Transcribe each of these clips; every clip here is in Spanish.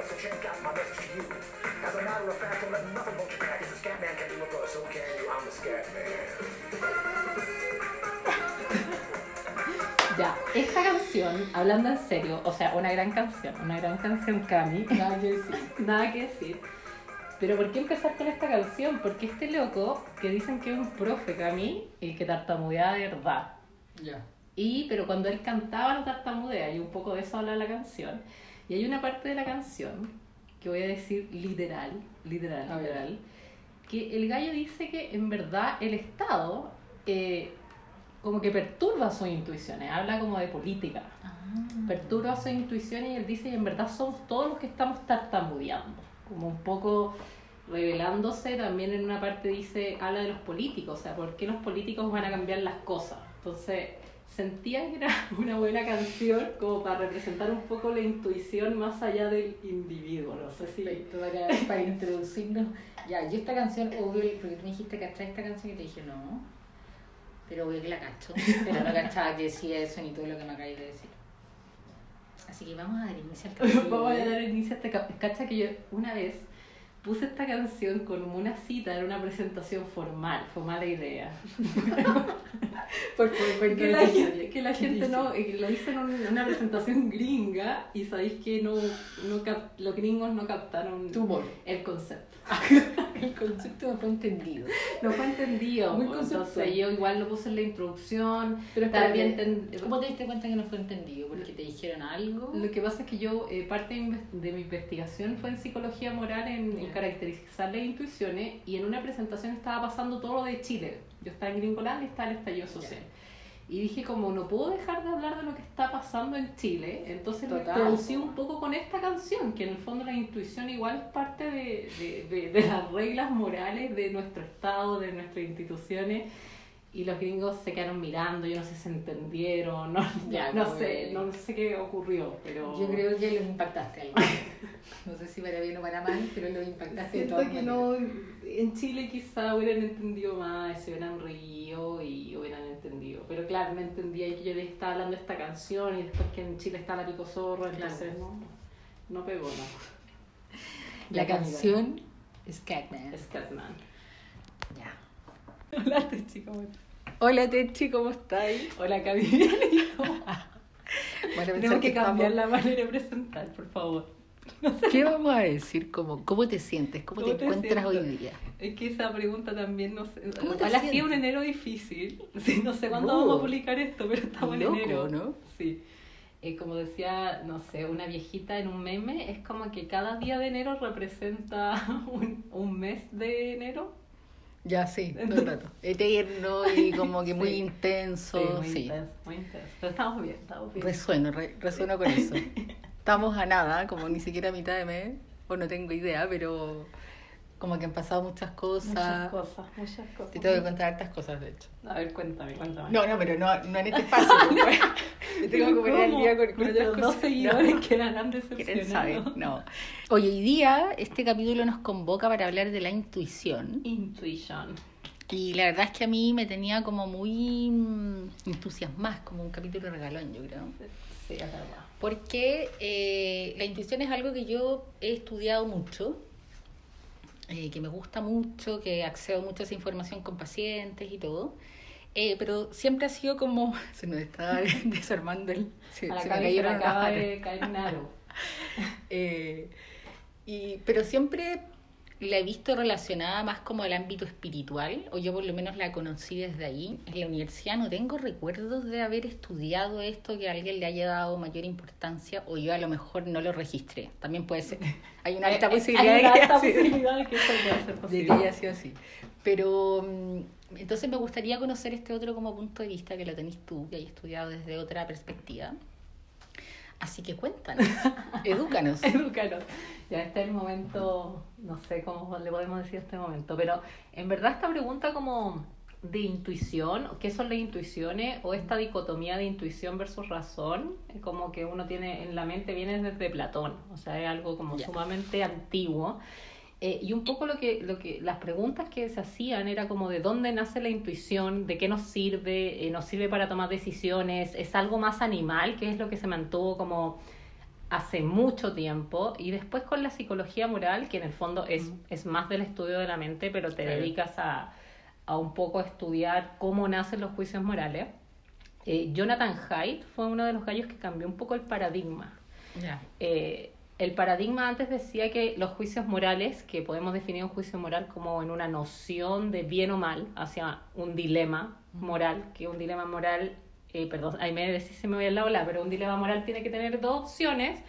better, so check out my message to you. As a matter of fact, don't let nothing hold you back. If the scat man can do it, so can you. I'm the scat man. Ya, esta canción, hablando en serio, o sea, una gran canción, una gran canción Cami, Nada que decir. nada que decir. Pero ¿por qué empezar con esta canción? Porque este loco, que dicen que es un profe Cami, y que tartamudeaba de verdad. Ya. Y, pero cuando él cantaba no tartamudea, y un poco de eso habla la canción. Y hay una parte de la canción, que voy a decir literal, literal, literal, que el gallo dice que en verdad el Estado eh, como que perturba sus intuiciones, habla como de política, perturba sus intuiciones y él dice que en verdad somos todos los que estamos tartamudeando, como un poco revelándose también en una parte dice, habla de los políticos, o sea, ¿por qué los políticos van a cambiar las cosas? Entonces sentía que era una buena canción como para representar un poco la intuición más allá del individuo, no sé si... Para, para introducirnos. Ya, yo esta canción, obvio, porque tú me dijiste que esta canción y te dije no. Pero obvio que la cacho. Pero no cachaba que decía eso ni todo lo que me acabáis de decir. Así que vamos a dar inicio al capítulo. Vamos a dar inicio a este cap- Cacha que yo una vez puse esta canción con una cita en una presentación formal, fue mala idea. Por favor, Que la, gente- que la gente no, eh, lo hice en un- una presentación gringa y sabéis que no, no cap- los gringos no captaron el concepto. El concepto no fue entendido. No fue entendido. Muy entonces conceptual. yo igual lo puse en la introducción. Pero también ten- ¿Cómo te diste cuenta que no fue entendido? ¿Porque te dijeron algo? Lo que pasa es que yo, eh, parte de, mi investigación fue en psicología moral, en, en Ya. caracterizar las intuiciones, y en una presentación estaba pasando todo lo de Chile. Yo estaba en Gringoland y estaba el estallido social. Y dije, como no puedo dejar de hablar de lo que está pasando en Chile, entonces lo Total. introducí un poco con esta canción, que en el fondo la intuición igual es parte de, de, de- de las reglas morales de nuestro Estado, de nuestras instituciones. Y los gringos se quedaron mirando, yo no sé si se entendieron, no, Ya, no sé, no sé qué ocurrió, pero... Yo creo que los impactaste algo. No sé si para bien o para mal, pero los impactaste de Siento todas que maneras. no, en Chile quizá hubieran entendido más, se hubieran reído y hubieran entendido. Pero claro, me entendía que yo les estaba hablando de esta canción y después que en Chile está la pico zorro, entonces no, no pegó nada. La Ya, Camila. canción es Catman. Scatman. Ya. Hola, Techi, ¿cómo estás? Hola Techi, ¿cómo estáis? Hola, Camila. Bueno, Tenemos que cambiar la manera de presentar, por favor. ¿Qué vamos a decir? ¿Cómo, ¿Cómo te sientes? ¿Cómo, ¿Cómo te te encuentras hoy sientes? día? Es que esa pregunta también no sé. ¿Cómo te Ojalá sientes? un enero difícil. Sí, no sé cuándo No. vamos a publicar esto, pero estamos Loco, en enero. ¿no? Sí. Eh, como decía, no sé, una viejita en un meme, es como que cada día de enero representa un, un mes de enero. Ya, sí, todo el rato. Eterno y como que muy Sí. intenso. muy Sí, intenso, muy intenso. Pero estamos bien, estamos bien. resueno, re- resueno con eso. Estamos a nada, como ni siquiera a mitad de mes, o no tengo idea, pero como que han pasado muchas cosas. muchas cosas, muchas cosas. Te tengo que contar hartas cosas, de hecho. A ver, cuéntame, cuéntame. No, no, pero no, no en este espacio. pues. Me tengo que poner al día con, con otras Nuestros dos cosas. seguidores No. quedarán ¿Quieren decepcionados. saber? No. Hoy, hoy día este capítulo nos convoca para hablar de la intuición. Intuition. Y la verdad es que a mí me tenía como muy mm, entusiasmada, como un capítulo regalón, yo creo. Sí, es verdad. Porque eh, la intuición es algo que yo he estudiado mucho, eh, que me gusta mucho, que accedo mucho a esa información con pacientes y todo. Eh, pero siempre ha sido como. Se nos está desarmando el. Se, A la se me cayeron acaba de caer un aro. Eh, y, pero siempre la he visto relacionada más como al ámbito espiritual, o yo por lo menos la conocí desde ahí. En la universidad no tengo recuerdos de haber estudiado esto, que a alguien le haya dado mayor importancia, o yo a lo mejor no lo registré. También puede ser. Hay una alta posibilidad Hay de una que alta posibilidad de que pueda ser de posible. que haya sido así. Pero mm, entonces me gustaría conocer este otro como punto de vista que lo tenés tú, que hay estudiado desde otra perspectiva. Así que cuéntanos, edúcanos. Edúcanos. Ya este es el momento, no sé cómo le podemos decir este momento, pero en verdad esta pregunta como de intuición, ¿qué son las intuiciones? O esta dicotomía de intuición versus razón, es como que uno tiene en la mente, viene desde Platón, o sea, es algo como sumamente antiguo. Eh, y un poco lo que, lo que las preguntas que se hacían era como de dónde nace la intuición, de qué nos sirve, eh, nos sirve para tomar decisiones, es algo más animal, que es lo que se mantuvo como hace mucho tiempo y después con la psicología moral, que en el fondo es, es más del estudio de la mente, pero te dedicas a, a un poco estudiar cómo nacen los juicios morales. Eh, Jonathan Haidt fue uno de los gallos que cambió un poco el paradigma. Eh, el paradigma antes decía que los juicios morales, que podemos definir un juicio moral como en una noción de bien o mal, hacia un dilema moral, que un dilema moral, eh, perdón, ahí me decís si me voy al lado, la, pero un dilema moral tiene que tener dos opciones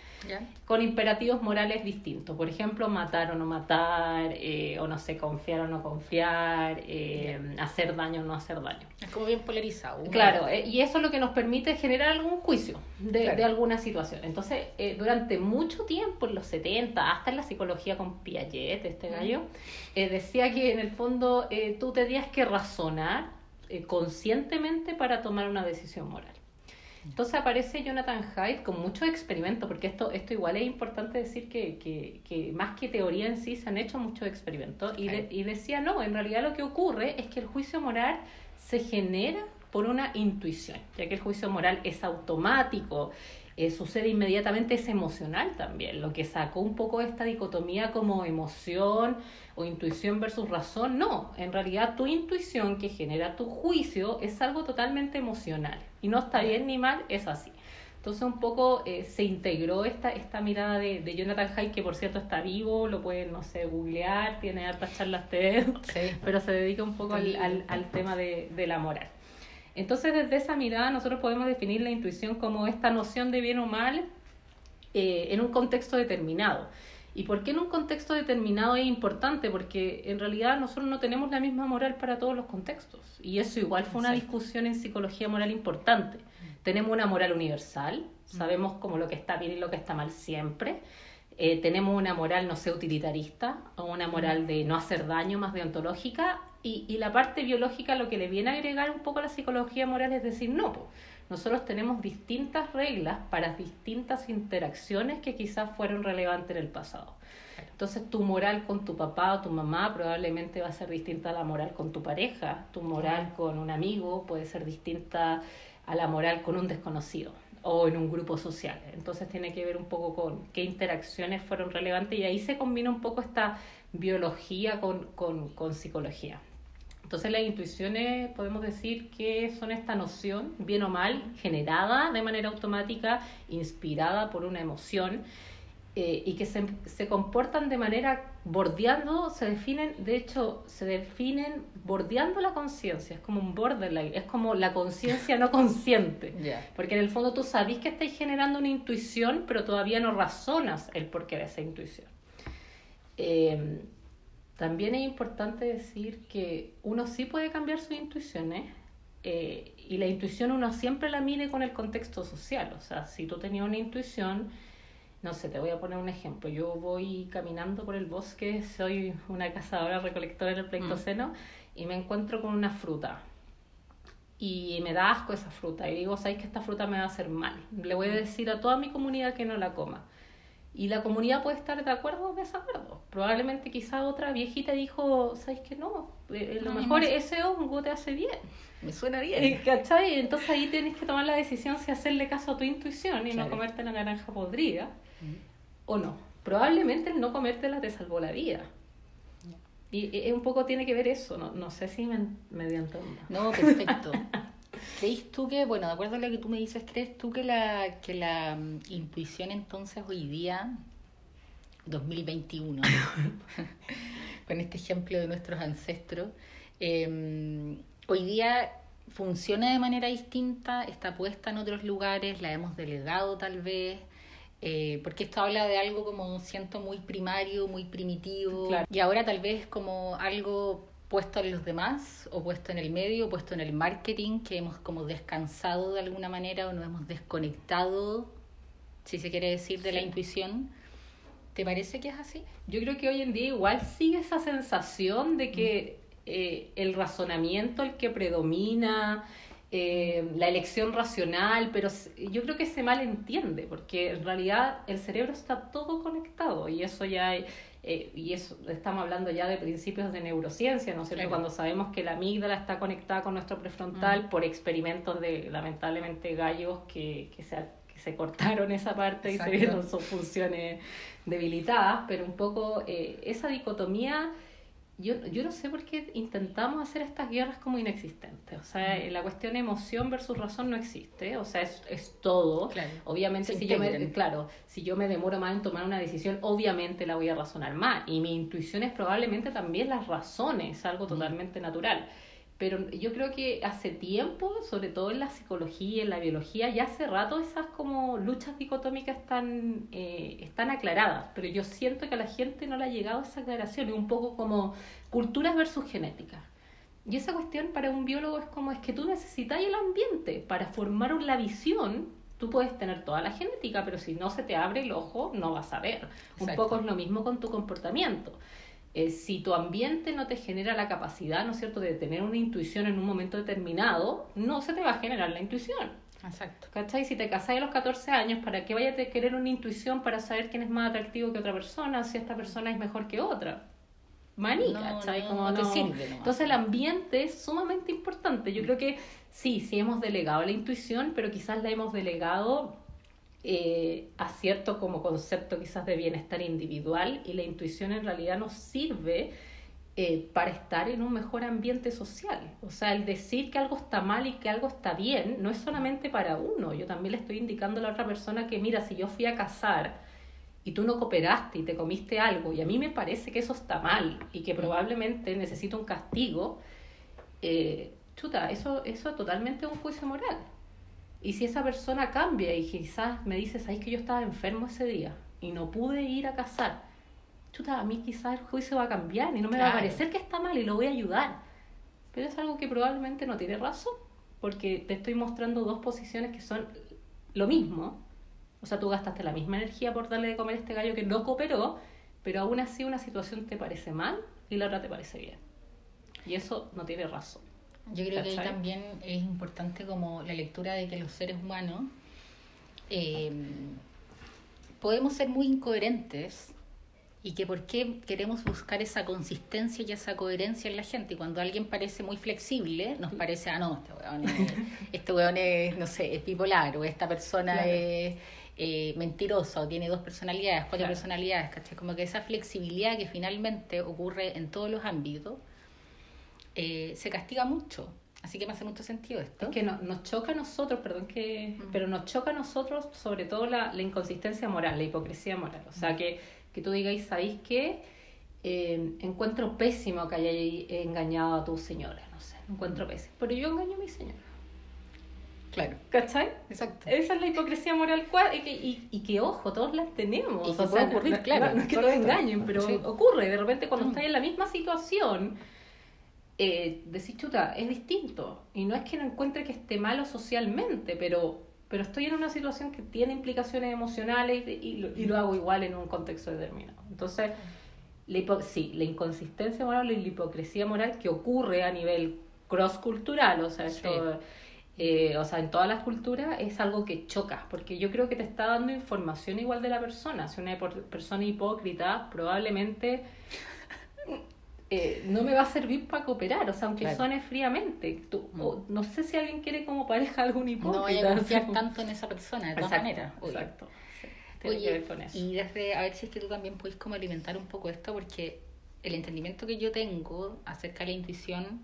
con imperativos morales distintos. Por ejemplo, matar o no matar, eh, o no sé, confiar o no confiar, eh, hacer daño o no hacer daño. Es como bien polarizado. Claro, y eso es lo que nos permite generar algún juicio de, Claro. de alguna situación. Entonces, durante mucho tiempo, en los 70, hasta en la psicología con Piaget, este gallo, eh, decía que en el fondo tú tenías que razonar eh, conscientemente para tomar una decisión moral. Entonces aparece Jonathan Haidt con muchos experimentos, porque esto, esto igual es importante decir que, que, que más que teoría en sí se han hecho muchos experimentos y, de- y decía no, en realidad lo que ocurre es que el juicio moral se genera por una intuición, ya que el juicio moral es automático, eh, sucede inmediatamente, es emocional también, lo que sacó un poco esta dicotomía como emoción o intuición versus razón, no, en realidad tu intuición que genera tu juicio es algo totalmente emocional y no está bien ni mal, es así. Entonces un poco eh, se integró esta, esta mirada de, de Jonathan Haidt, que por cierto está vivo, lo pueden, no sé, googlear, tiene hartas charlas TED, Sí. pero se dedica un poco al, al, al tema de, de la moral. Entonces, desde esa mirada, nosotros podemos definir la intuición como esta noción de bien o mal eh, en un contexto determinado. ¿Y por qué en un contexto determinado es importante? Porque en realidad nosotros no tenemos la misma moral para todos los contextos. Y eso igual fue una Exacto. discusión en psicología moral importante. Tenemos una moral universal, sabemos como lo que está bien y lo que está mal siempre. Eh, tenemos una moral, no sé, utilitarista, o una moral de no hacer daño, más deontológica, y, y la parte biológica lo que le viene a agregar un poco a la psicología moral es decir, no, po, nosotros tenemos distintas reglas para distintas interacciones que quizás fueron relevantes en el pasado. Entonces tu moral con tu papá o tu mamá probablemente va a ser distinta a la moral con tu pareja, tu moral con un amigo puede ser distinta a la moral con un desconocido o en un grupo social. Entonces tiene que ver un poco con qué interacciones fueron relevantes y ahí se combina un poco esta biología con, con, con psicología. Entonces las intuiciones podemos decir que son esta noción, bien o mal, generada de manera automática, inspirada por una emoción eh, y que se, se comportan de manera bordeando, se definen, de hecho, se definen bordeando la conciencia, es como un borderline, es como la conciencia no consciente. Ya. Porque en el fondo tú sabes que estáis generando una intuición, pero todavía no razonas el porqué de esa intuición. Eh, también es importante decir que uno sí puede cambiar sus intuiciones eh, y la intuición uno siempre la mide con el contexto social. O sea, si tú tenías una intuición, no sé, te voy a poner un ejemplo. Yo voy caminando por el bosque, soy una cazadora recolectora en el Pleistoceno y me encuentro con una fruta y me da asco esa fruta y digo, ¿sabes que esta fruta me va a hacer mal? Le voy a decir a toda mi comunidad que no la coma. Y la comunidad puede estar de acuerdo o desacuerdo. Probablemente quizá otra viejita dijo, ¿sabes que no? Eh, lo No, mejor ese hongo te hace bien. Me suena Eh, bien. ¿Cachai? Entonces ahí tienes que tomar la decisión si hacerle caso a tu intuición y no comerte la naranja podrida o no. Probablemente el no comértela te salvó la vida. Y eh, un poco tiene que ver eso, no, no sé si me, me dio. No, perfecto. ¿Crees tú que, bueno, de acuerdo a lo que tú me dices, crees tú que la, que la mm, intuición entonces hoy día, 2021, con este ejemplo de nuestros ancestros, eh, hoy día funciona de manera distinta, está puesta en otros lugares, la hemos delegado tal vez? Eh, porque esto habla de algo como siento muy primario, muy primitivo, Claro. y ahora tal vez como algo puesto en los demás, o puesto en el medio, o puesto en el marketing, que hemos como descansado de alguna manera o nos hemos desconectado, si se quiere decir, de la intuición. ¿Te parece que es así? Yo creo que hoy en día igual sigue esa sensación de que eh, el razonamiento el que predomina, eh, la elección racional, pero yo creo que se malentiende, porque en realidad el cerebro está todo conectado y eso ya hay- eh, y eso estamos hablando ya de principios de neurociencia, ¿no es cierto? Claro. Cuando sabemos que la amígdala está conectada con nuestro prefrontal Mm. por experimentos de lamentablemente gallos que, que se, que se cortaron esa parte y se vieron sus funciones debilitadas, pero un poco eh, esa dicotomía, yo, yo no sé por qué intentamos hacer estas guerras como inexistentes. O sea, la cuestión emoción versus razón no existe, o sea, es, es todo. Claro. Obviamente, Se si yo, me, claro, si yo me demoro más en tomar una decisión, obviamente la voy a razonar más. Y mi intuición es probablemente también las razones, algo totalmente natural. Pero yo creo que hace tiempo, sobre todo en la psicología, en la biología, ya hace rato esas como luchas dicotómicas están, eh, están aclaradas. Pero yo siento que a la gente no le ha llegado esa aclaración. Es un poco como culturas versus genética. Y esa cuestión para un biólogo es como es que tú necesitas el ambiente para formar la visión. Tú puedes tener toda la genética, pero si no se te abre el ojo, no vas a ver. Un poco es lo mismo con tu comportamiento. Eh, si tu ambiente no te genera la capacidad, ¿no es cierto?, de tener una intuición en un momento determinado, no se te va a generar la intuición. Exacto. ¿Cachai? Si te casás a los 14 años, ¿para qué vayas a querer una intuición para saber quién es más atractivo que otra persona, si esta persona es mejor que otra? Maní, No, ¿cachai? no, Como no te sirve. Entonces el ambiente es sumamente importante. Yo creo que sí, sí hemos delegado la intuición, pero quizás la hemos delegado eh, a cierto como concepto quizás de bienestar individual y la intuición en realidad nos sirve eh, para estar en un mejor ambiente social. O sea, el decir que algo está mal y que algo está bien no es solamente para uno. Yo también le estoy indicando a la otra persona que, mira, si yo fui a cazar y tú no cooperaste y te comiste algo y a mí me parece que eso está mal y que probablemente necesito un castigo, eh, chuta, eso, eso es totalmente un juicio moral. Y si esa persona cambia y quizás me dice, ¿sabes que yo estaba enfermo ese día y no pude ir a cazar? Chuta, a mí quizás el juicio va a cambiar y no me va a parecer que está mal y lo voy a ayudar. Pero es algo que probablemente no tiene razón, porque te estoy mostrando dos posiciones que son lo mismo. O sea, tú gastaste la misma energía por darle de comer a este gallo que no cooperó, pero aún así una situación te parece mal y la otra te parece bien. Y eso no tiene razón. Yo creo que ahí también es importante como la lectura de que los seres humanos eh, podemos ser muy incoherentes y que por qué queremos buscar esa consistencia y esa coherencia en la gente. Y cuando alguien parece muy flexible, nos parece, ah, no, este weón es, este weón es, no sé, es bipolar o esta persona Claro. es eh, mentirosa o tiene dos personalidades, cuatro Claro. personalidades, ¿cachai? Como que esa flexibilidad que finalmente ocurre en todos los ámbitos eh, se castiga mucho. Así que me hace mucho sentido esto. Es que no- nos choca a nosotros, perdón que... Mm. Pero nos choca a nosotros sobre todo la, la inconsistencia moral, la hipocresía moral. O sea, que, que tú digáis, ¿sabéis qué? Eh, encuentro pésimo que hayáis engañado a tu señora, no sé, encuentro pésimo. Pero yo engaño a mi señora. Claro, ¿Cachai? exacto. Esa es la hipocresía moral y que, y, y que ojo, todos las tenemos. Y O sea, puede ocurrir, no- claro, No, no es que nos engañen, pero Sí. ocurre. De repente cuando Mm. estás en la misma situación, eh, decís, chuta, es distinto. Y no es que no encuentre que esté malo socialmente, pero, pero estoy en una situación que tiene implicaciones emocionales y, y lo, y lo hago igual en un contexto determinado. Entonces, la hipo- sí, la inconsistencia moral y la hipocresía moral que ocurre a nivel cross-cultural, o sea, Sí. esto, eh, o sea, en todas las culturas es algo que choca, porque yo creo que te está dando información igual de la persona. Si una persona hipócrita, probablemente eh, no me va a servir para cooperar, o sea, aunque Claro. suene fríamente. Tú- Mm. o- no sé si alguien quiere como pareja algún hipócrita. No vaya a confiar tanto en esa persona, de todas maneras. Exacto. Sí, tiene Oye, que ver con eso. y desde, a ver si es que tú también puedes como alimentar un poco esto, porque el entendimiento que yo tengo acerca de la intuición,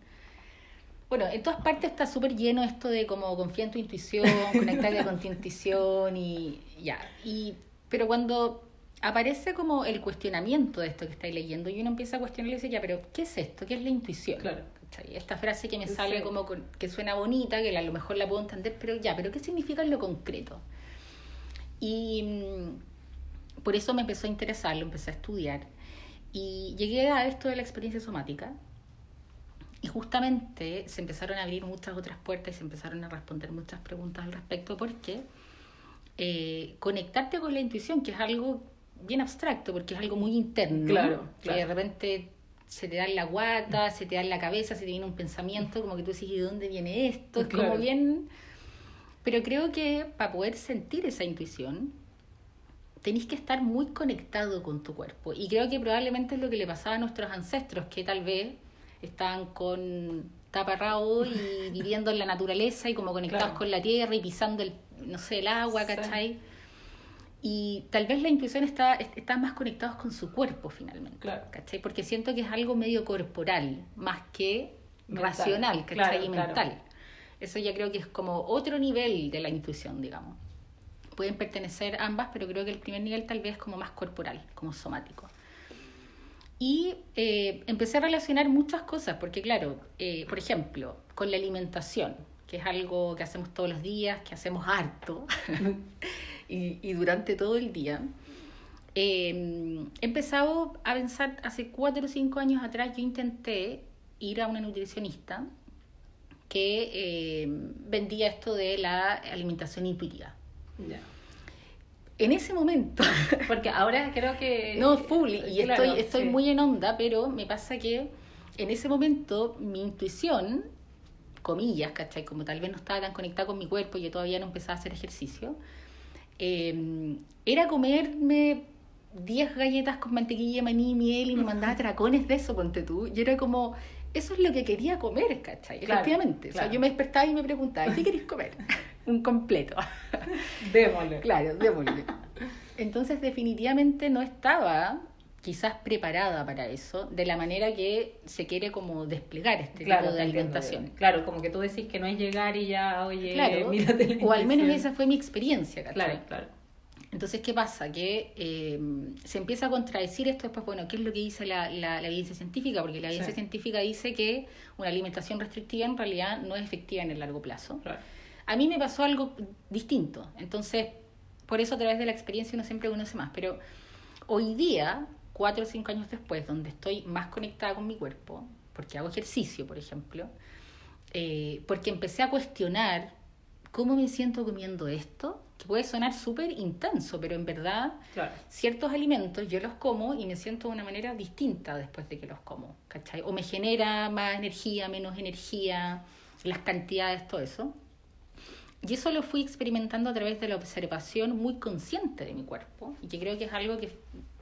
bueno, en todas partes está súper lleno esto de como confía en tu intuición, conectarte con tu intuición y ya. Y, pero cuando aparece como el cuestionamiento de esto que estáis leyendo y uno empieza a cuestionar y dice, ya, pero ¿qué es esto? ¿Qué es la intuición? Claro. Esta frase que me sale Sí. como con- que suena bonita, que a lo mejor la puedo entender, pero ya, pero ¿qué significa en lo concreto? Y mm, por eso me empezó a interesar, lo empecé a estudiar. Y llegué a esto de la experiencia somática. Y justamente se empezaron a abrir muchas otras puertas y se empezaron a responder muchas preguntas al respecto, porque eh, conectarte con la intuición, que es algo bien abstracto, porque es algo muy interno, Claro, que de repente se te da en la guata, se te da en la cabeza, se te viene un pensamiento, como que tú dices, ¿y de dónde viene esto? Es Claro. como bien... Pero creo que para poder sentir esa intuición, tenéis que estar muy conectado con tu cuerpo. Y creo que probablemente es lo que le pasaba a nuestros ancestros, que tal vez estaban con taparrabo y viviendo en la naturaleza y como conectados Claro. con la tierra y pisando el, no sé, el agua, Sí. Y tal vez la intuición está, está más conectados con su cuerpo finalmente, Claro. ¿cachai? Porque siento que es algo medio corporal, más que Mental. racional, ¿cachai? Claro, y claro. mental. Eso ya creo que es como otro nivel de la intuición, digamos. Pueden pertenecer ambas, pero creo que el primer nivel tal vez es como más corporal, como somático. Y eh, empecé a relacionar muchas cosas, porque claro, eh, por ejemplo, con la alimentación, que es algo que hacemos todos los días, que hacemos harto y, y durante todo el día. Eh, he empezado a pensar, hace cuatro o cinco años atrás yo intenté ir a una nutricionista que eh, vendía esto de la alimentación intuitiva. Ya. En ese momento Porque ahora creo que... No, full, y Claro, estoy, estoy sí. muy en onda, pero me pasa que en ese momento mi intuición, comillas, ¿cachai? Como tal vez no estaba tan conectada con mi cuerpo y yo todavía no empezaba a hacer ejercicio, eh, era comerme 10 galletas con mantequilla, maní, miel y me mandaba tracones de eso, ponte tú. Y era como, eso es lo que quería comer, ¿cachai? Claro, Efectivamente. O sea, yo me despertaba y me preguntaba, ¿qué queréis comer? Un completo. Démosle. Claro, démosle. Entonces definitivamente no estaba quizás preparada para eso de la manera que se quiere como desplegar este Claro, tipo de alimentación. Claro, como que tú decís que no es llegar y ya, oye, Claro, mírate o al menos esa fue mi experiencia, ¿cachai? Claro, claro. Entonces, ¿qué pasa? Que eh, se empieza a contradecir esto después, bueno, ¿qué es lo que dice la, la, la evidencia científica? Porque la evidencia Sí. científica dice que una alimentación restrictiva en realidad no es efectiva en el largo plazo. claro. A mí me pasó algo distinto. Entonces, por eso a través de la experiencia uno siempre conoce más. Pero hoy día, cuatro o cinco años después, donde estoy más conectada con mi cuerpo, porque hago ejercicio, por ejemplo, eh, porque empecé a cuestionar cómo me siento comiendo esto, que puede sonar súper intenso, pero en verdad Claro. ciertos alimentos yo los como y me siento de una manera distinta después de que los como, ¿cachai? O me genera más energía, menos energía, las cantidades, todo eso. Y eso lo fui experimentando a través de la observación muy consciente de mi cuerpo y que creo que es algo que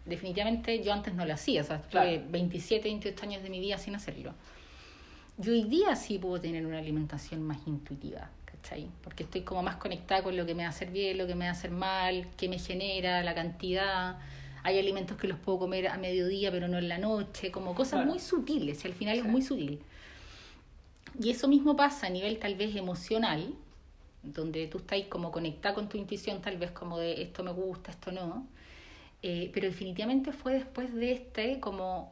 definitivamente yo antes no lo hacía, o sea, tuve Claro. 27, 28 años de mi vida sin hacerlo. Yo hoy día sí puedo tener una alimentación más intuitiva, ¿cachai? Porque estoy como más conectada con lo que me va a hacer bien, lo que me va a hacer mal, qué me genera, la cantidad. Hay alimentos que los puedo comer a mediodía, pero no en la noche, como cosas Claro. muy sutiles, y al final es muy sutil. Y eso mismo pasa a nivel tal vez emocional, donde tú estás como conectada con tu intuición, tal vez como de esto me gusta, esto no. Eh, pero definitivamente fue después de este como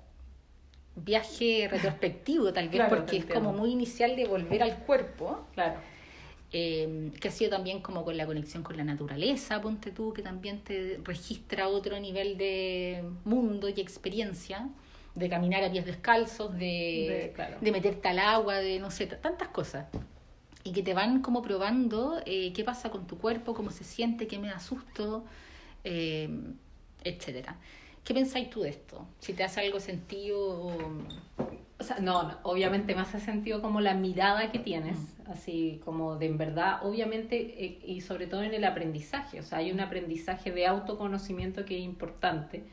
viaje retrospectivo, tal vez Claro, porque es como muy inicial de volver al cuerpo, Claro. eh, que ha sido también como con la conexión con la naturaleza, ponte tú, que también te registra otro nivel de mundo y experiencia, de caminar a pies descalzos, de, De- claro. de meterte al agua, de no sé, tantas cosas. Y que te van como probando eh, qué pasa con tu cuerpo, cómo se siente, qué me da susto, eh, etcétera. ¿Qué pensáis tú de esto? Si te hace algo sentido o... O sea, no, no, obviamente me hace sentido como la mirada que tienes, así como de en verdad, obviamente, eh, y sobre todo en el aprendizaje, o sea, hay un aprendizaje de autoconocimiento que es importante,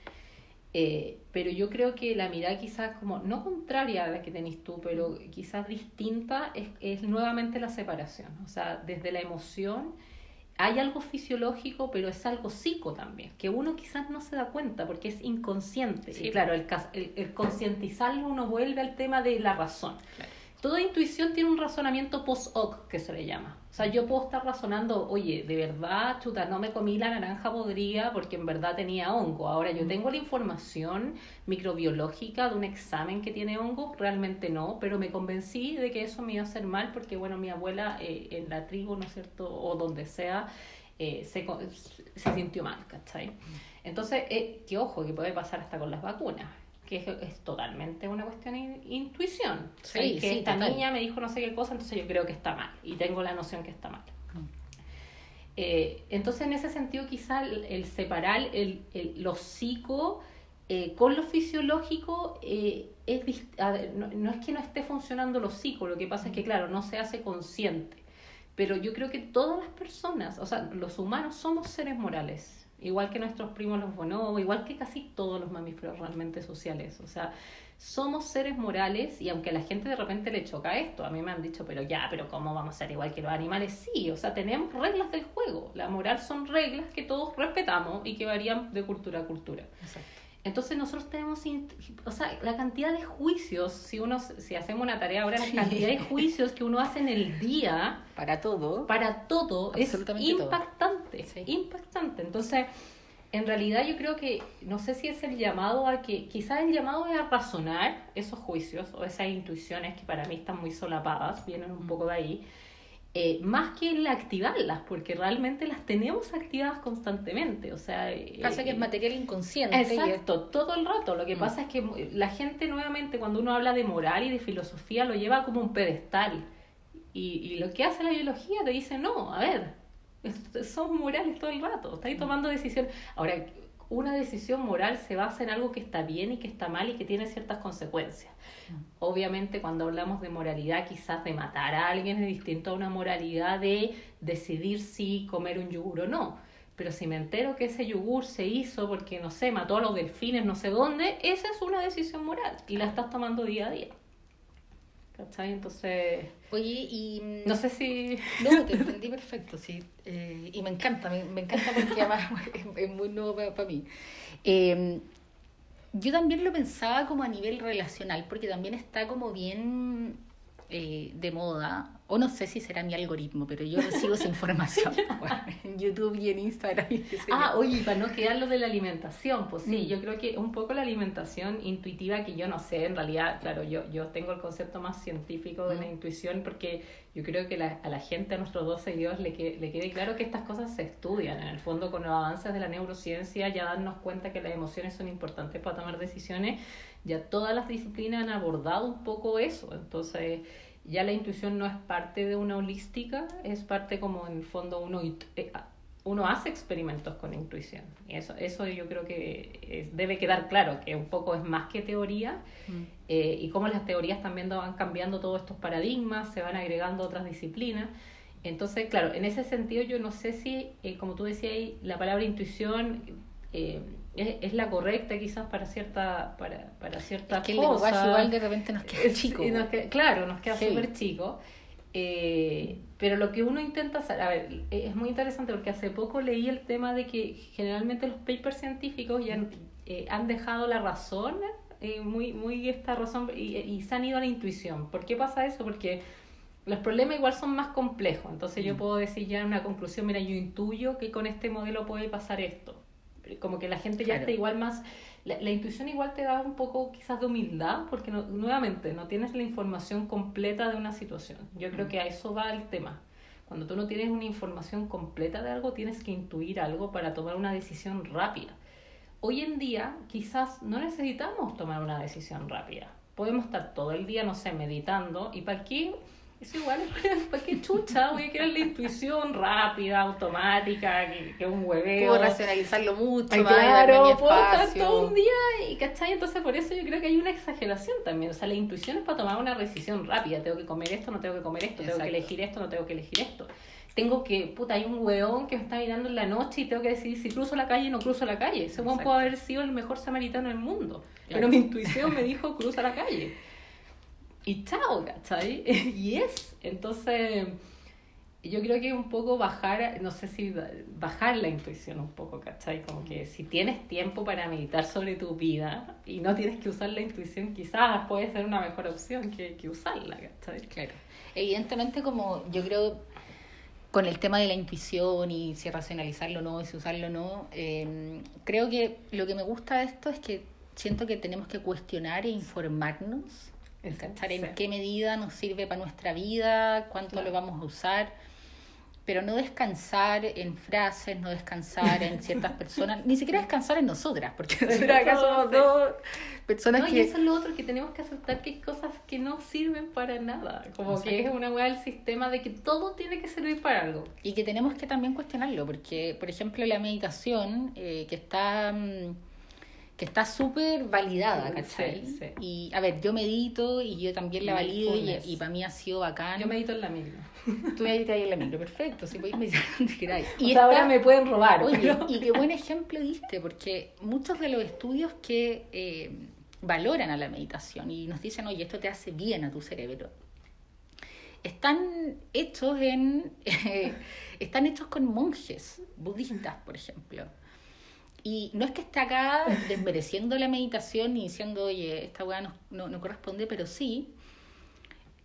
eh, pero yo creo que la mirada quizás como, no contraria a la que tenés tú, pero quizás distinta, es, es nuevamente la separación, o sea, desde la emoción hay algo fisiológico, pero es algo psico también, que uno quizás no se da cuenta porque es inconsciente. Sí. Y claro, el, el, el concientizarlo uno vuelve al tema de la razón. Claro. Toda intuición tiene un razonamiento post-hoc, que se le llama. O sea, yo puedo estar razonando, oye, de verdad, chuta, no me comí la naranja podrida porque en verdad tenía hongo. Ahora yo tengo la información microbiológica de un examen que tiene hongo, realmente no, pero me convencí de que eso me iba a hacer mal porque, bueno, mi abuela eh, en la tribu, ¿no es cierto?, o donde sea, eh, se, se sintió mal, ¿cachai? Entonces, eh, que ojo, que puede pasar hasta con las vacunas, que es, es totalmente una cuestión de intuición. Sí, ¿sabes? que sí, esta total. niña me dijo no sé qué cosa, entonces yo creo que está mal y tengo la noción que está mal. Eh, entonces, en ese sentido, quizá el, el separar el, el- lo psico eh, con lo fisiológico eh, es ver, no, no es que no esté funcionando lo psico, lo que pasa es que, claro, no se hace consciente. Pero yo creo que todas las personas, o sea, los humanos somos seres morales. Igual que nuestros primos los bonobos, igual que casi todos los mamíferos realmente sociales. O sea, somos seres morales y aunque a la gente de repente le choca esto, a mí me han dicho, pero ya, pero ¿cómo vamos a ser igual que los animales? Sí, o sea, tenemos reglas del juego. La moral son reglas que todos respetamos y que varían de cultura a cultura. Exacto. Entonces nosotros tenemos, o sea, la cantidad de juicios, si uno, si hacemos una tarea ahora, la cantidad de juicios que uno hace en el día Para todo. para todo es todo. impactante, Sí. impactante. Entonces, en realidad yo creo que, no sé si es el llamado a que, quizás el llamado es a razonar esos juicios o esas intuiciones que para mí están muy solapadas, vienen un poco de ahí, eh, más que el activarlas, porque realmente las tenemos activadas constantemente. O sea, eh, Pasa que es material inconsciente. y Exacto, todo el rato. Lo que Mm. pasa es que la gente nuevamente cuando uno habla de moral y de filosofía lo lleva como un pedestal. Y, y lo que hace la biología te dice, no, a ver, somos morales todo el rato, estáis tomando decisiones. Ahora, una decisión moral se basa en algo que está bien y que está mal y que tiene ciertas consecuencias. Obviamente cuando hablamos de moralidad quizás de matar a alguien es distinto a una moralidad de decidir si comer un yogur o no. Pero si me entero que ese yogur se hizo porque, no sé, mató a los delfines no sé dónde, esa es una decisión moral y la estás tomando día a día. ¿Cachai? Entonces, Oye, y. mm, no sé si... No, te entendí perfecto, sí. Eh, y me encanta, me, me encanta porque además es, muy nuevo para, mí. Eh, yo también lo pensaba como a nivel relacional, porque también está como bien eh, de moda, o no sé si será mi algoritmo, pero yo recibo esa información bueno, en YouTube y en Instagram. y. Ah, oye, para no quedar lo de la alimentación, pues sí, Mm. yo creo que un poco la alimentación intuitiva que yo no sé, en realidad, claro, yo, yo tengo el concepto más científico de la Mm. intuición porque yo creo que la- a la gente, a nuestros dos seguidores, le, que- le quede claro que estas cosas se estudian. En el fondo, con los avances de la neurociencia, ya darnos cuenta que las emociones son importantes para tomar decisiones, ya todas las disciplinas han abordado un poco eso. Entonces, ya la intuición no es parte de una holística, es parte como en el fondo uno, eh, uno hace experimentos con intuición. Y eso, eso yo creo que es- debe quedar claro, que un poco es más que teoría Mm. eh, y cómo las teorías también van cambiando todos estos paradigmas, se van agregando otras disciplinas. Entonces, claro, en ese sentido yo no sé si, eh, como tú decías ahí, la palabra intuición eh, es, es la correcta quizás para cierta para, para ciertas Es que el lenguaje igual de repente nos queda chico. sí, nos queda- claro, nos queda Sí. súper chico. Eh, pero lo que uno intenta hacer, a ver, eh, es muy interesante porque hace poco leí el tema de que generalmente los papers científicos ya han, eh, han dejado la razón, eh, muy, muy esta razón, y, y se han ido a la intuición. ¿Por qué pasa eso? Porque los problemas igual son más complejos. Entonces yo Mm. puedo decir ya en una conclusión, mira, yo intuyo que con este modelo puede pasar esto. Como que la gente ya Claro. está igual más... La, la intuición igual te da un poco quizás de humildad, porque no- nuevamente no tienes la información completa de una situación. Yo creo que a eso va el tema. Cuando tú no tienes una información completa de algo, tienes que intuir algo para tomar una decisión rápida. Hoy en día quizás no necesitamos tomar una decisión rápida. Podemos estar todo el día, no sé, meditando. ¿Y para qué? Eso igual, ¿para qué chucha? Voy a querer la intuición rápida, automática, que, que un hueveo. Puedo racionalizarlo mucho, Ay, más, darme claro, puedo estar todo un día y ¿cachai? Entonces por eso yo creo que hay una exageración también. O sea, la intuición es para tomar una decisión rápida. Tengo que comer esto, no tengo que comer esto, tengo que elegir esto, no tengo que elegir esto. Tengo que, puta, hay un weón que me está mirando en la noche y tengo que decidir si cruzo la calle o no cruzo la calle. Ese Exacto. puede haber sido el mejor samaritano del mundo. Pero mi intuición me dijo cruza la calle. Y chao, ¿cachai? y es. Entonces, yo creo que un poco bajar, no sé si ba- bajar la intuición un poco, ¿cachai? Como que si tienes tiempo para meditar sobre tu vida y no tienes que usar la intuición, quizás puede ser una mejor opción que, que usarla, ¿cachai? Claro. Evidentemente, como yo creo, con el tema de la intuición y si racionalizarlo o no, si usarlo o no, eh, creo que lo que me gusta de esto es que siento que tenemos que cuestionar e informarnos, ¿cachar? En qué medida nos sirve para nuestra vida, cuánto Claro. lo vamos a usar. Pero no descansar en frases, no descansar en ciertas personas, ni siquiera descansar en nosotras, porque nosotras acá somos dos personas No, y que... eso es lo otro, que tenemos que aceptar que hay cosas que no sirven para nada. Como que es una weá del sistema de que todo tiene que servir para algo. Y que tenemos que también cuestionarlo, porque, por ejemplo, la meditación, eh, que está mm, que está súper validada, Sí, ¿cachai? sí. Y a ver, yo medito y yo también la valido y, y para mí ha sido bacán. Yo medito en la micro. Tú meditas ahí en la micro, perfecto, si podéis meditar donde queráis. Y esta- ahora me pueden robar. Oye, pero- y qué buen ejemplo diste, porque muchos de los estudios que eh, valoran a la meditación y nos dicen, oye, esto te hace bien a tu cerebro, están hechos en eh, están hechos con monjes budistas, por ejemplo. Y no es que esté acá desmereciendo la meditación y diciendo, oye, esta weá no, no, no corresponde, pero sí,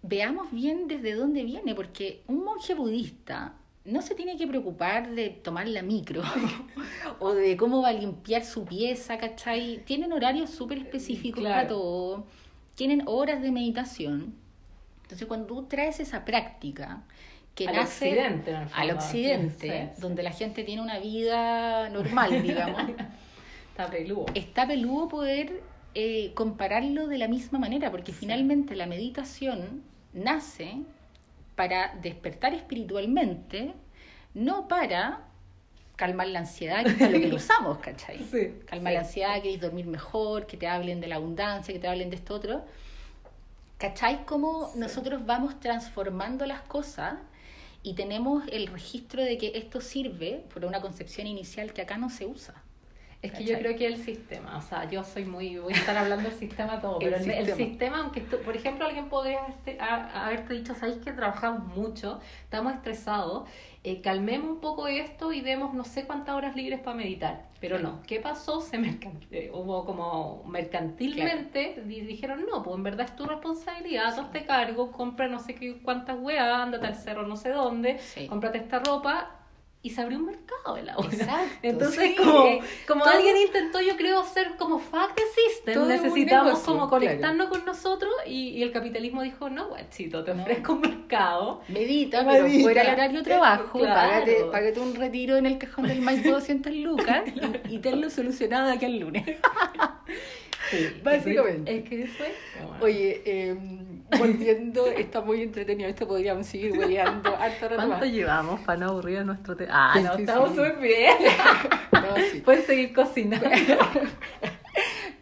veamos bien desde dónde viene, porque un monje budista no se tiene que preocupar de tomar la micro o de cómo va a limpiar su pieza, ¿cachai? Tienen horarios súper específicos Claro. para todo, tienen horas de meditación. Entonces, cuando tú traes esa práctica que Al nace occidente, en el al occidente, Sí, sí. donde la gente tiene una vida normal, digamos, Está peludo. está peludo poder eh, compararlo de la misma manera, porque finalmente la meditación nace para despertar espiritualmente, no para calmar la ansiedad, que es para lo que lo usamos, ¿cachai? Sí, Calmar sí. la ansiedad, queréis dormir mejor, que te hablen de la abundancia, que te hablen de esto otro. ¿Cachai? Cómo nosotros vamos transformando las cosas y tenemos el registro de que esto sirve por una concepción inicial que acá no se usa. Es que yo creo que el sistema, o sea, yo soy muy, voy a estar hablando del sistema todo, pero el, el sistema. sistema, aunque, tú- por ejemplo, alguien podría haberte, ha- haberte dicho, sabéis que trabajamos mucho, estamos estresados, eh, calmemos un poco esto y demos no sé cuántas horas libres para meditar. Pero no, ¿qué pasó? Se mercan- eh, hubo como mercantilmente, di- dijeron, no, pues en verdad es tu responsabilidad, hazte cargo, compra no sé qué cuántas weas, ándate al cerro no sé dónde, Sí. cómprate esta ropa. Y se abrió un mercado de la hora. Exacto, Entonces, sí. como, Eh, como todo- alguien intentó, yo creo, ser como the system, necesitamos negocio, como claro. conectarnos con nosotros y, y el capitalismo dijo, no, guachito, te No. ofrezco un mercado. Medita, pero Medita. fuera del horario de trabajo, Claro. págate, págate un retiro en el cajón del Maipo 200 lucas y, y tenlo solucionado de aquí al lunes. Sí, Básicamente. Es que eso es. Oye, eh, volviendo, está muy entretenido, esto podríamos seguir hueleando harto rato ¿Cuánto más. llevamos para no aburrir a nuestro tema? Ah, no, 25. estamos súper bien. No, sí. Puedes seguir cocinando.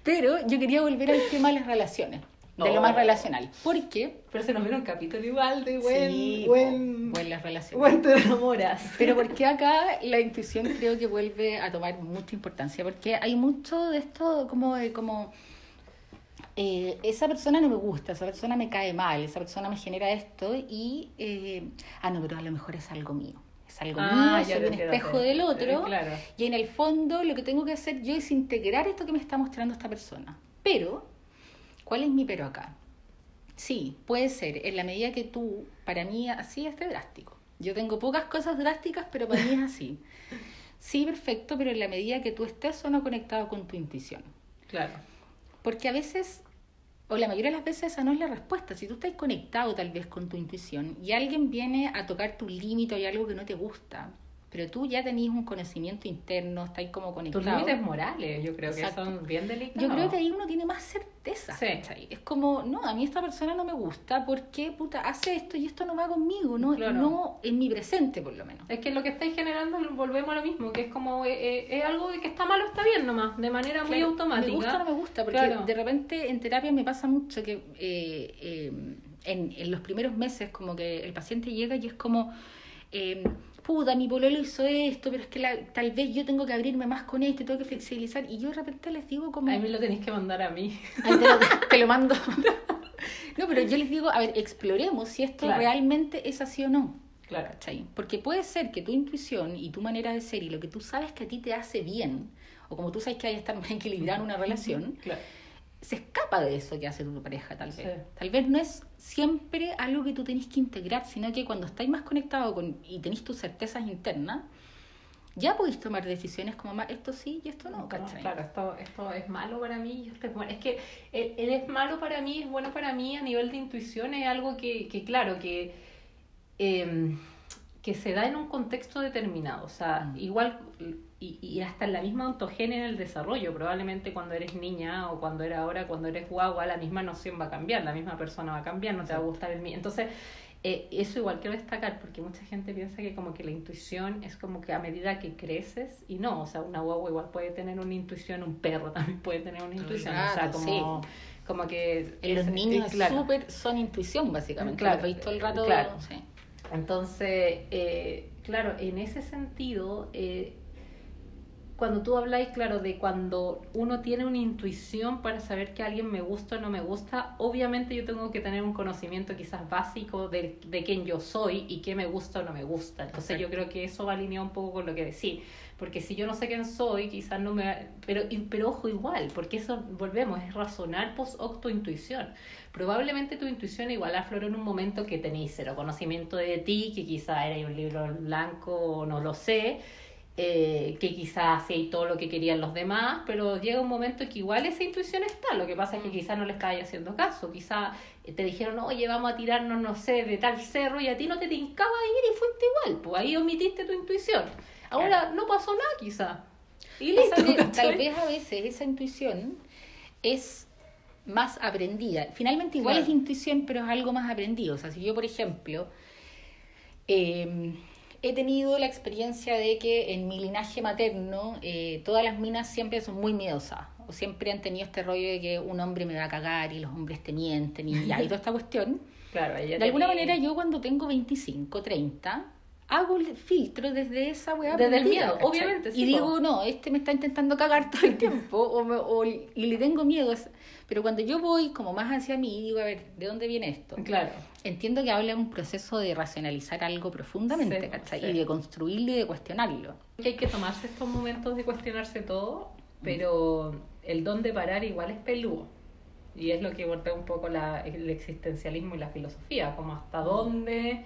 Pero yo quería volver al tema de las relaciones, de lo más relacional. Porque Pero se nos viene un capítulo igual de buen, sí, buen, buen las relaciones. buen te enamoras. Pero porque acá la intuición creo que vuelve a tomar mucha importancia, porque hay mucho de esto como de como eh, esa persona no me gusta, esa persona me cae mal, esa persona me genera esto y eh, ah no, pero a lo mejor es algo mío. Es algo Ah, mío, soy un espejo del otro. eh, claro. Y en el fondo lo que tengo que hacer yo es integrar esto que me está mostrando esta persona. Pero, ¿cuál es mi pero acá? Sí, puede ser, en la medida que tú, para mí así es de drástico. Yo tengo pocas cosas drásticas, pero para mí es así. Sí, perfecto, pero en la medida que tú estés o no conectado con tu intuición. Claro. Porque a veces, o la mayoría de las veces esa no es la respuesta. Si tú estás conectado tal vez con tu intuición y alguien viene a tocar tu límite o hay algo que no te gusta, pero tú ya tenés un conocimiento interno, estás como Tus conectado. límites morales, yo creo Exacto. que son bien delicados. Yo creo que ahí uno tiene más certeza. Sí. Es como, no, a mí esta persona no me gusta porque, puta, hace esto y esto no va conmigo, no, Claro. no en mi presente por lo menos. Es que lo que estáis generando, volvemos a lo mismo, que es como, eh, eh, es algo de que está malo, está bien nomás, de manera muy automática. Me gusta o no me gusta, porque Claro. de repente en terapia me pasa mucho que eh, eh, en, en los primeros meses como que el paciente llega y es como, eh, puta, mi pololo hizo esto, pero es que la- tal vez yo tengo que abrirme más con esto y tengo que flexibilizar. Y yo de repente les digo como... A mí lo tenéis que mandar a mí. Ay, te, lo, te lo mando. No, pero yo les digo, a ver, exploremos si esto Claro. realmente es así o no. Claro. ¿cachai? Porque puede ser que tu intuición y tu manera de ser y lo que tú sabes que a ti te hace bien, o como tú sabes que hay que estar más equilibrado en una relación, Claro. Se escapa de eso que hace tu pareja, tal vez. Sí. Tal vez no es siempre algo que tú tenés que integrar, sino que cuando estáis más conectado con, y tenés tus certezas internas, ya podéis tomar decisiones como más esto sí y esto no, No, ¿cachai? claro, esto, esto es malo para mí esto es bueno. Es que el, el es malo para mí, es bueno para mí a nivel de intuición, es algo que, que claro, que, eh, que se da en un contexto determinado. O sea, Mm. igual, y, y hasta en la misma ontogenia en el desarrollo. Probablemente cuando eres niña o cuando eres ahora, cuando eres guagua, la misma noción va a cambiar, la misma persona va a cambiar, no te va a gustar el mío. Entonces, eh, eso igual quiero destacar porque mucha gente piensa que como que la intuición es como que a medida que creces y no, o sea, una guagua igual puede tener una intuición, un perro también puede tener una intuición, o sea, como, como que... Los es- niños es claro. súper son intuición, básicamente. Claro, Los veis todo el rato. claro. sí. Entonces, eh, claro, en ese sentido, eh, cuando tú habláis, claro, de cuando uno tiene una intuición para saber que alguien me gusta o no me gusta, obviamente yo tengo que tener un conocimiento quizás básico de, de quién yo soy y qué me gusta o no me gusta. Entonces yo creo que eso va alineado un poco con lo que decís. Porque si yo no sé quién soy, quizás no me... Pero, pero ojo igual, porque eso, volvemos, es razonar post hoc tu intuición. Probablemente tu intuición igual afloró en un momento que tenéis cero conocimiento de ti, que quizás era un libro blanco, o no lo sé, eh, que quizás hacíais todo lo que querían los demás, pero llega un momento que igual esa intuición está, lo que pasa es que quizás no le estabas haciendo caso, quizás te dijeron, oye, vamos a tirarnos, no sé, de tal cerro y a ti no te tincaba ir y fuiste igual, pues ahí omitiste tu intuición. Ahora no pasó nada quizás. Y listo, tal vez a veces esa intuición es más aprendida. Finalmente igual Claro. es intuición, pero es algo más aprendido. O sea, si yo, por ejemplo, eh, he tenido la experiencia de que en mi linaje materno eh, todas las minas siempre son muy miedosas. O siempre han tenido este rollo de que un hombre me va a cagar y los hombres te mienten y, ya, y toda esta cuestión. Claro, ella De alguna manera yo cuando tengo 25, 30, hago el filtro desde esa weá. Desde el miedo, ¿cachai? obviamente, sí, Y po. digo, no, este me está intentando cagar todo el tiempo o, me- o- y le tengo miedo. Pero cuando yo voy como más hacia mí, digo, a ver, ¿de dónde viene esto? Claro. Entiendo que habla de un proceso de racionalizar algo profundamente, Sí, ¿cachai? sí. Y de construirlo y de cuestionarlo. que hay que tomarse estos momentos de cuestionarse todo, pero el don de parar igual es peludo. Y es lo que golpea un poco la, el existencialismo y la filosofía, como hasta dónde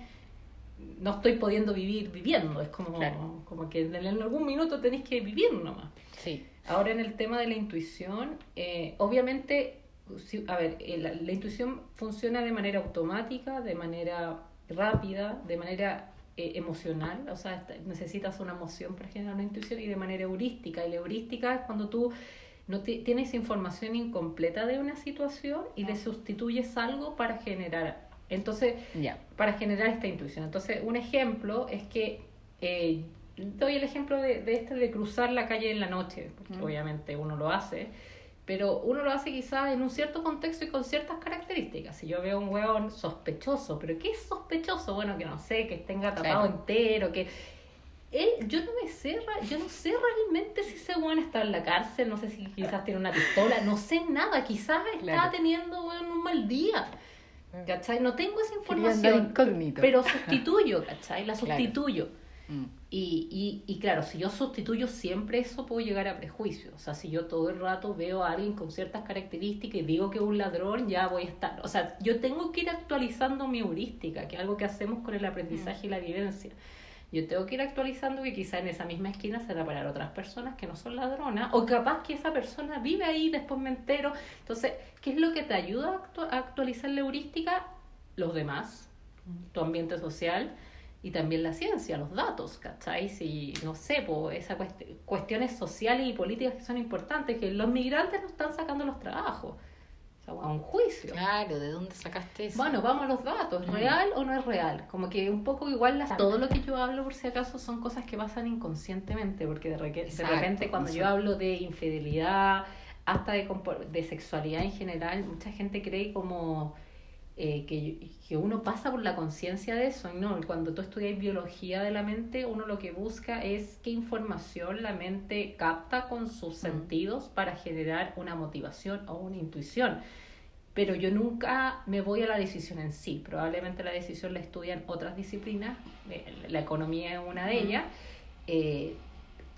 no estoy pudiendo vivir viviendo. Es como, Claro. como que en algún minuto tenéis que vivir nomás. Sí. Ahora en el tema de la intuición, eh, obviamente, si- a ver, eh, la, la intuición funciona de manera automática, de manera rápida, de manera eh, emocional, o sea, necesitas una emoción para generar una intuición y de manera heurística. Y la heurística es cuando tú no ti- tienes información incompleta de una situación y le sustituyes algo para generar. Entonces, para generar esta intuición. Entonces, un ejemplo es que eh, doy el ejemplo de, de este de cruzar la calle en la noche, porque Mm. obviamente uno lo hace, pero uno lo hace quizás en un cierto contexto y con ciertas características. Si yo veo un hueón sospechoso, pero ¿qué es sospechoso? Bueno, que no sé, que tenga tapado Claro. entero, que él, yo no me sé, yo no sé realmente si ese weón está en la cárcel, no sé si quizás tiene una pistola, no sé nada, quizás está teniendo un mal día. ¿Cachai? No tengo esa información. Pero sustituyo, ¿cachai? La Claro. sustituyo. Mm. Y, y, y claro, si yo sustituyo siempre eso, puedo llegar a prejuicios. O sea, si yo todo el rato veo a alguien con ciertas características y digo que es un ladrón, ya voy a estar. O sea, yo tengo que ir actualizando mi heurística, que es algo que hacemos con el aprendizaje y la vivencia. Yo tengo que ir actualizando que quizá en esa misma esquina se van a parar otras personas que no son ladronas, o capaz que esa persona vive ahí, después me entero. Entonces, ¿qué es lo que te ayuda a, actu- a actualizar la heurística? Los demás, tu ambiente social y también la ciencia, los datos, ¿cachai? Si, no sé, pues esas cuest- cuestiones sociales y políticas que son importantes, que los migrantes no están sacando los trabajos. A un juicio. Claro, ¿de dónde sacaste eso? Bueno, vamos a los datos, ¿es Mm. ¿real o no es real? Como que un poco igual las- todo lo que yo hablo por si acaso son cosas que pasan inconscientemente, porque de, reque- de repente cuando yo hablo de infidelidad, hasta de, de sexualidad en general, mucha gente cree como eh, que, que uno pasa por la conciencia de eso, no, cuando tú estudias biología de la mente, uno lo que busca es qué información la mente capta con sus sentidos para generar una motivación o una intuición. Pero yo nunca me voy a la decisión en sí. Probablemente la decisión la estudian otras disciplinas, eh, la economía es una de ellas, eh,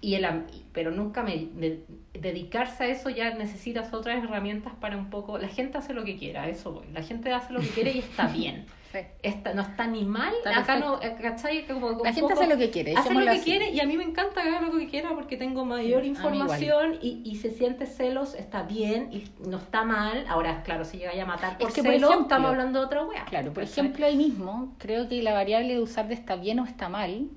y el, pero nunca me de- dedicarse a eso ya necesitas otras herramientas para un poco. La gente hace lo que quiera, eso voy. La gente hace lo que quiere y está bien. Sí. Está, no está ni mal, Está acá no, eh, ¿cachai? Que como- La gente poco- hace lo que quiere. hace lo que así. quiere y a mí me encanta que haga lo que quiera porque tengo mayor Sí, información y, y se siente celos, está bien y no está mal. Ahora, claro, si llega a matar por Es que, por celos, ejemplo- estamos hablando de otra wea. Claro, por ¿cachai? ejemplo, ahí mismo, creo que la variable de usar de está bien o está mal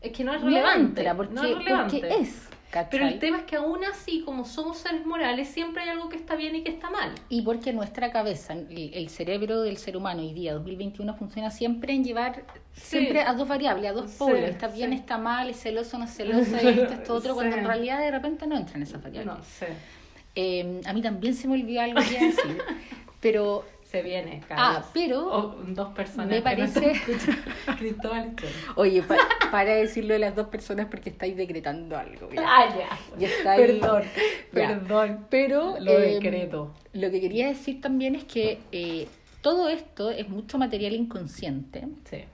es que no es no relevante. entra, porque, no es relevante. porque es. ¿cachai? Pero el tema es que aún así, como somos seres morales, siempre hay algo que está bien y que está mal. Y porque nuestra cabeza, el, el cerebro del ser humano hoy día, 2021, funciona siempre en llevar Sí. siempre a dos variables, a dos Sí, polos. Está bien, sí. está mal, es celoso, no es celoso, esto, esto, otro, cuando en realidad de repente no entran esas variables. No. Eh, a mí también se me olvidó algo que decir, pero... Se viene, Ah, Carlos. pero... O dos personas. Me no parece-. Cristóbal Chelo. Oye, pa- para decirlo de las dos personas porque estáis decretando algo. Ah, ya. Perdón, Ya. perdón. Pero Lo eh, decreto. lo que quería decir también es que eh, todo esto es mucho material inconsciente Sí.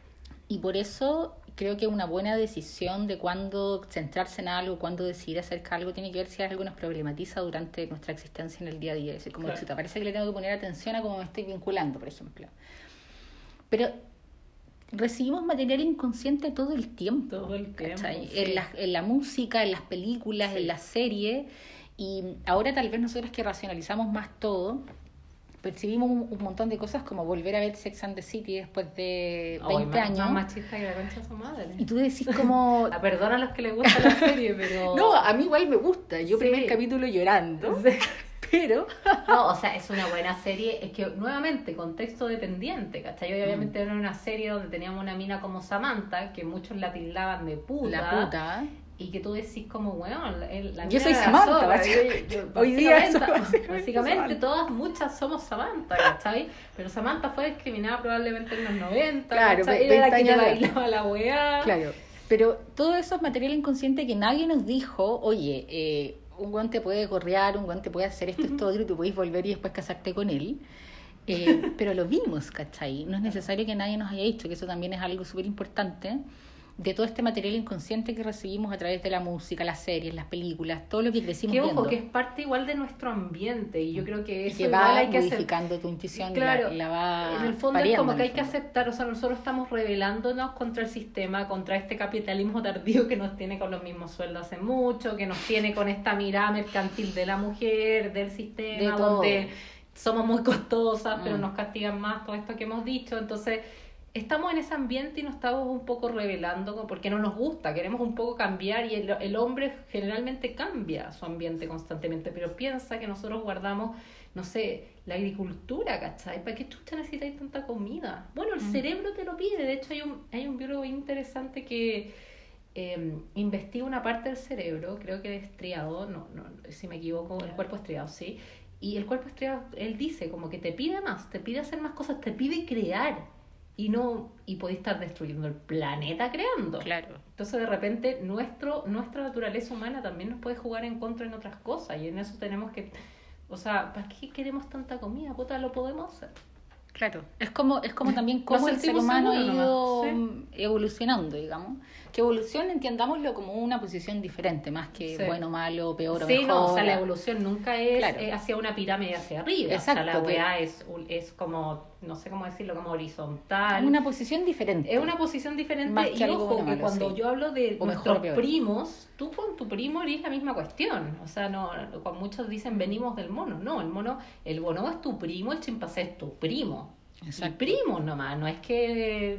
y por eso creo que una buena decisión de cuándo centrarse en algo, cuándo decidir acerca de algo, tiene que ver si algo nos problematiza durante nuestra existencia en el día a día. Es decir, como Claro. si te parece que le tengo que poner atención a cómo me estoy vinculando, por ejemplo. Pero recibimos material inconsciente todo el tiempo. Todo el tiempo. En, la, en la música, en las películas, Sí. en las series. Y ahora tal vez nosotros que racionalizamos más todo, percibimos un, un montón de cosas como volver a ver Sex and the City después de 20 Ay, más- años. Más machista que la concha de su madre. Y tú decís como... Ah, Perdona a los que les gusta la serie, pero. No, a mí igual me gusta. Yo Sí. primer capítulo llorando, Sí. pero... No, o sea, es una buena serie. Es que, nuevamente, contexto dependiente, ¿cachai? Y obviamente Mm. era una serie donde teníamos una mina como Samantha, que muchos la tildaban de puta. La puta. Y que tú decís como, weón, la, Yo soy Samantha, zorra. básicamente. Yo- yo- Hoy día básicamente- todas, muchas somos Samantha, ¿cachai? Pero Samantha fue discriminada probablemente en los 90, Claro, Era la 20 que de- bailaba la weá. Claro. Pero todo eso es material inconsciente que nadie nos dijo, oye, eh, un guante te puede correar, un guante te puede hacer esto, esto, otro, y tú puedes volver y después casarte con él. Eh, pero lo vimos, ¿cachai? No es necesario que nadie nos haya dicho, que eso también es algo súper importante, de todo este material inconsciente que recibimos a través de la música, las series, las películas, todo lo que crecimos Que viendo. ojo, que es parte igual de nuestro ambiente y yo creo que eso que va hay que hacer. modificando tu intuición Claro, la, la va en el fondo es como que hay que aceptar, o sea, nosotros estamos rebelándonos contra el sistema, contra este capitalismo tardío que nos tiene con los mismos sueldos hace mucho, que nos tiene con esta mirada mercantil de la mujer, del sistema, De donde somos muy costosas, pero Mm. nos castigan más, todo esto que hemos dicho, entonces estamos en ese ambiente y nos estamos un poco revelando porque no nos gusta, queremos un poco cambiar y el, el hombre generalmente cambia su ambiente constantemente, pero piensa que nosotros guardamos, no sé, la agricultura, ¿cachai? ¿Para qué chucha necesitáis tanta comida? Bueno, el Mm. cerebro te lo pide, de hecho hay un, hay un biólogo interesante que eh, investiga una parte del cerebro, creo que es estriado, no, no, si me equivoco, el cuerpo estriado, sí. Y el cuerpo estriado, él dice como que te pide más, te pide hacer más cosas, te pide crear. Y no, y podéis estar destruyendo el planeta creando. Claro. Entonces de repente nuestro, nuestra naturaleza humana también nos puede jugar en contra en otras cosas. Y en eso tenemos que, o sea, ¿para qué queremos tanta comida? Puta, lo podemos hacer. Claro, es como, es como también cómo el ser humano ha ido nomás, evolucionando, digamos. Que evolución entiendámoslo como una posición diferente, más que Sí. bueno, malo, peor o Sí, mejor. no, o sea, la evolución nunca es Claro. eh, hacia una pirámide hacia arriba. o Exacto, sea, la que- weá es, un- es como, no sé cómo decirlo, como horizontal. Una posición diferente. Es una posición diferente Más que y algo ojo, bueno o que cuando sí. yo hablo de O mejor o nuestros peor. primos, tú con tu primo eres la misma cuestión. O sea, no, cuando muchos dicen venimos del mono, no, el mono, el bonobo es tu primo, el chimpancé es tu primo. Exacto. Primo nomás, no es que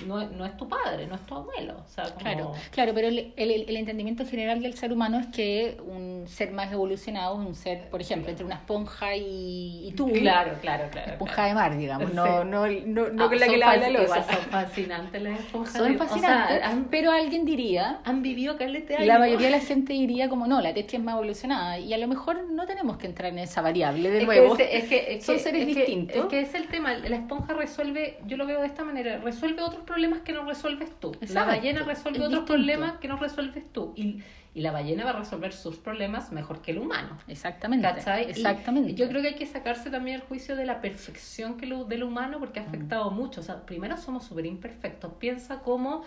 no, es- no es tu padre, no es tu abuelo. O sea, como... Claro, claro, pero el, el, el entendimiento general del ser humano es que un ser más evolucionado es un ser, por ejemplo, entre una esponja y, y tú. Claro, claro, claro. Esponja claro. de mar, digamos, Sí. no, no, no, no Ah, con la que lava la losa. Son fascinantes las esponjas. Son de- fascinantes, O sea, han, pero alguien diría, han vivido calete la mayoría de la gente diría como no, la tetra es más evolucionada y a lo mejor no tenemos que entrar en esa variable de es nuevo. Que, es que, es Son que- seres es distintos. es que es el tema. La esponja resuelve, yo lo veo de esta manera, resuelve otros problemas que no resuelves tú. La Exacto, ballena resuelve es otros distinto. problemas que no resuelves tú. Y, y la ballena va a resolver sus problemas mejor que el humano. Exactamente. ¿Cachai? Y Exactamente. yo creo que hay que sacarse también el juicio de la perfección que lo, del humano porque ha afectado mucho. O sea, primero somos súper imperfectos. Piensa cómo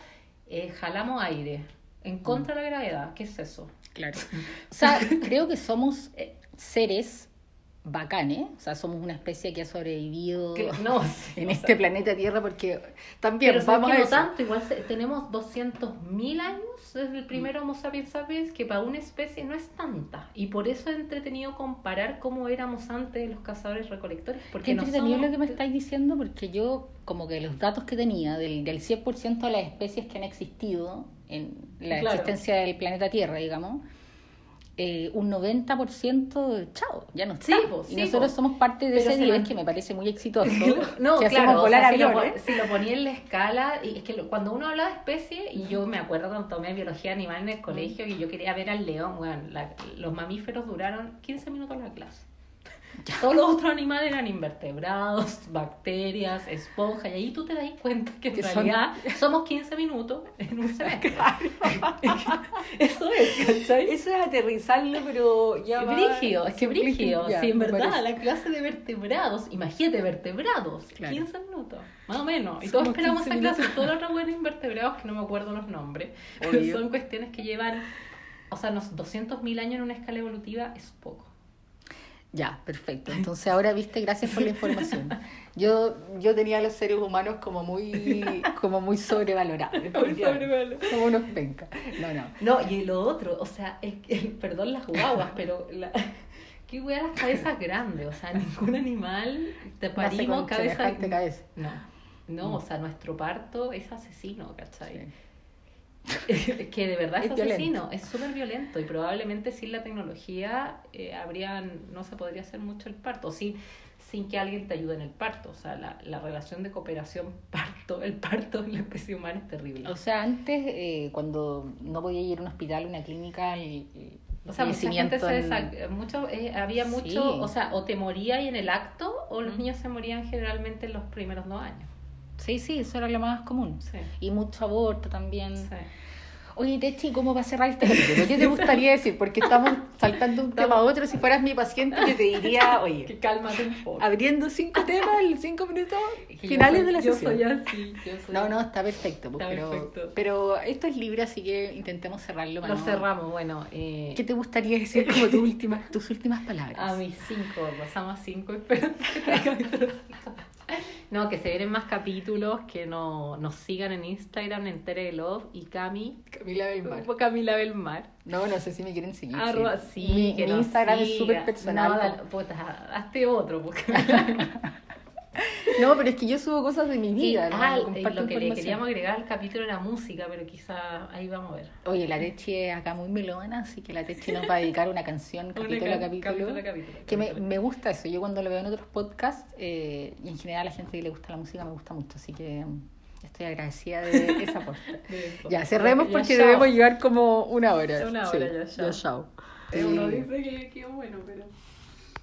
eh, jalamos aire en contra de la gravedad. ¿Qué es eso? Claro. O sea, creo que somos eh, seres bacanes, o sea, somos una especie que ha sobrevivido Que- no, sí, en este planeta Tierra porque también Pero ¿sabes vamos a no eso. tanto, igual se- tenemos 200.000 años desde el primer Homo sapiens sapiens, que para una especie no es tanta. Y por eso es entretenido comparar cómo éramos antes de los cazadores recolectores. Porque Qué no entretenido somos- lo que me estáis diciendo porque yo como que los datos que tenía del, del 100% de las especies que han existido en la Claro. existencia del planeta Tierra, digamos, eh, un 90% chao, ya no Sí, está. po, y sí, nosotros po. somos parte de Pero ese se 10 man- que me parece muy exitoso. No, que claro, hacemos o volar sea, si, lo, aviones. pon- si lo ponía en la escala, y es que lo- cuando uno habla de especie, y yo me acuerdo cuando tomé biología animal en el colegio, que yo quería ver al león, weón, la- los mamíferos duraron 15 minutos la clase. Todos los otros animales eran invertebrados, bacterias, esponjas, y ahí tú te das cuenta que en Que son- realidad somos 15 minutos en un semestre. Eso es, ¿cachai? Eso es aterrizarlo, pero ya va- Brígido, es que brígido. Ya, Sí, en verdad, la clase de vertebrados, imagínate, vertebrados, Claro. 15 minutos, más o menos. Y todos esperamos 15 esa clase, todos los otros buenos invertebrados que no me acuerdo los nombres, pero Obvio. son cuestiones que llevan, o sea, unos 200.000 años en una escala evolutiva es poco. Ya, perfecto. Entonces ahora viste, gracias por la información. Yo, yo tenía a los seres humanos como muy, como muy sobrevalorados. Como unos pencas. No, no. No, y lo otro, o sea, el, el- perdón las guaguas, pero la, qué wea las cabezas grandes, o sea, ningún animal te parimos cabeza. cabeza. No, no, Mm. o sea, nuestro parto es asesino, ¿cachai? Sí. que de verdad es, Es violento. asesino, es súper violento y probablemente sin la tecnología eh, habrían, no se podría hacer mucho el parto, sin, sin que alguien te ayude en el parto, o sea, la, la relación de cooperación parto, el parto en la especie humana es terrible. O sea, antes, eh, cuando no podía ir a un hospital, a una clínica, el, el O sea, mucha gente fallecimiento se en- desa- mucho, eh, había Sí. mucho, o sea, o te moría y en el acto, o los Mm. niños se morían generalmente en los primeros dos años. Sí, sí, eso era lo más común. Sí, Y mucho aborto también. sí. Oye, Techi, ¿cómo va a cerrar este capítulo? ¿Qué te gustaría decir? Porque estamos saltando un tema a otro. Si fueras mi paciente, yo te diría, oye, Que cálmate un poco. abriendo cinco temas en cinco minutos finales soy- de la yo sesión. soy así, yo soy No, no, está perfecto. pues, Está pero, perfecto. pero esto es libre, así que intentemos cerrarlo. Lo no- cerramos, bueno. Eh, ¿Qué te gustaría decir como tus últimas, tus últimas palabras? a mis cinco, pasamos a cinco, espero No, que se vienen más capítulos, que no, nos sigan en Instagram, en Tere Love y Cami, Camila Belmar. Camila Belmar. No, no sé si me quieren seguir. Arroba, sí. sí, mi, que mi Instagram es siga. súper personal. No, dale, puta, hazte otro, porque No, pero es que yo subo cosas de mi Y- vida. ¿no? ah, Comparto lo que le queríamos agregar al capítulo era música, pero quizá ahí vamos a ver. Oye, la Techi es acá muy melona, así que la Techi nos va a dedicar una canción capítulo a ca- capítulo. capítulo capítulo, Que me, me gusta eso. Yo cuando lo veo en otros podcasts, eh, y en general a la gente que le gusta la música me gusta mucho, así que mm, estoy agradecida de esa eso. Ya, cerremos Ya, porque debemos llegar como una hora. Una Sí, hora, ya, chao. chao. Eh, Uno dice que, que bueno, pero...